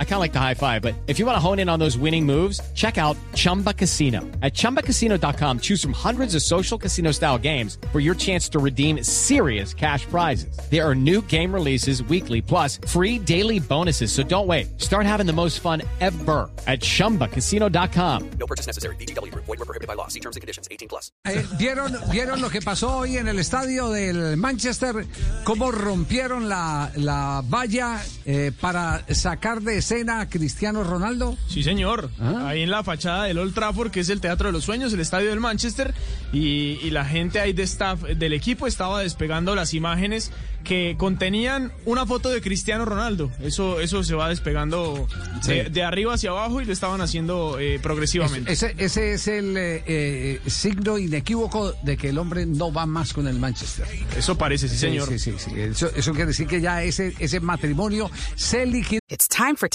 I kind of like the high five, but if you want to hone in on those winning moves, check out Chumba Casino. At ChumbaCasino.com, choose from hundreds of social casino style games for your chance to redeem serious cash prizes. There are new game releases weekly, plus free daily bonuses. So don't wait. Start having the most fun ever at ChumbaCasino.com. No purchase necessary. VGW. Void were prohibited by law. See terms and conditions. 18 plus. Eh, ¿vieron, ¿Vieron lo que pasó hoy en el estadio del Manchester? ¿Cómo rompieron la, la valla eh, para sacar de escena a Cristiano Ronaldo? Sí, señor. Ah. Ahí en la fachada del Old Trafford, que es el Teatro de los Sueños, el estadio del Manchester, y, y la gente ahí de staff del equipo estaba despegando las imágenes que contenían una foto de Cristiano Ronaldo. Eso, eso se va despegando de, Sí. de arriba hacia abajo y lo estaban haciendo eh, progresivamente. Ese, ese es el eh, eh, signo inequívoco de que el hombre no va más con el Manchester. Eso parece, sí, señor. Sí, sí, sí. Eso, eso quiere decir que ya ese, ese matrimonio se liquidó. It's time for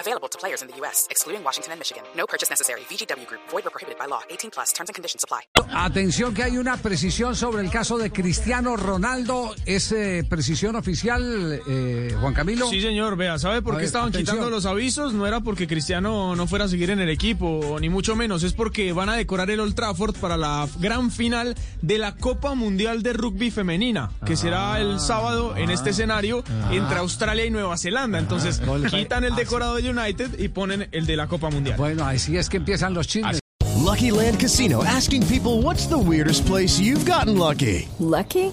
Available to players in the U.S., excluding Washington and Michigan. No purchase necessary. VGW Group, void or prohibited by law. 18 plus terms and conditions apply. Atención que hay una precisión sobre el caso de Cristiano Ronaldo. ¿Es eh, precisión oficial, eh, Juan Camilo? Sí, señor, vea, ¿sabe por A qué ver, estaban atención. quitando los avisos? No era porque Cristiano no fuera a seguir en el equipo, ni mucho menos, es porque van a decorar el Old Trafford para la gran final de la Copa Mundial de Rugby Femenina, que será Ah. el sábado en este escenario entre Australia y Nueva Zelanda. Entonces, pa- quitan el ah, decorado de United y ponen el de la Copa Mundial. Bueno, así es que empiezan los chismes. Lucky Land Casino asking people what's the weirdest place you've gotten lucky? Lucky?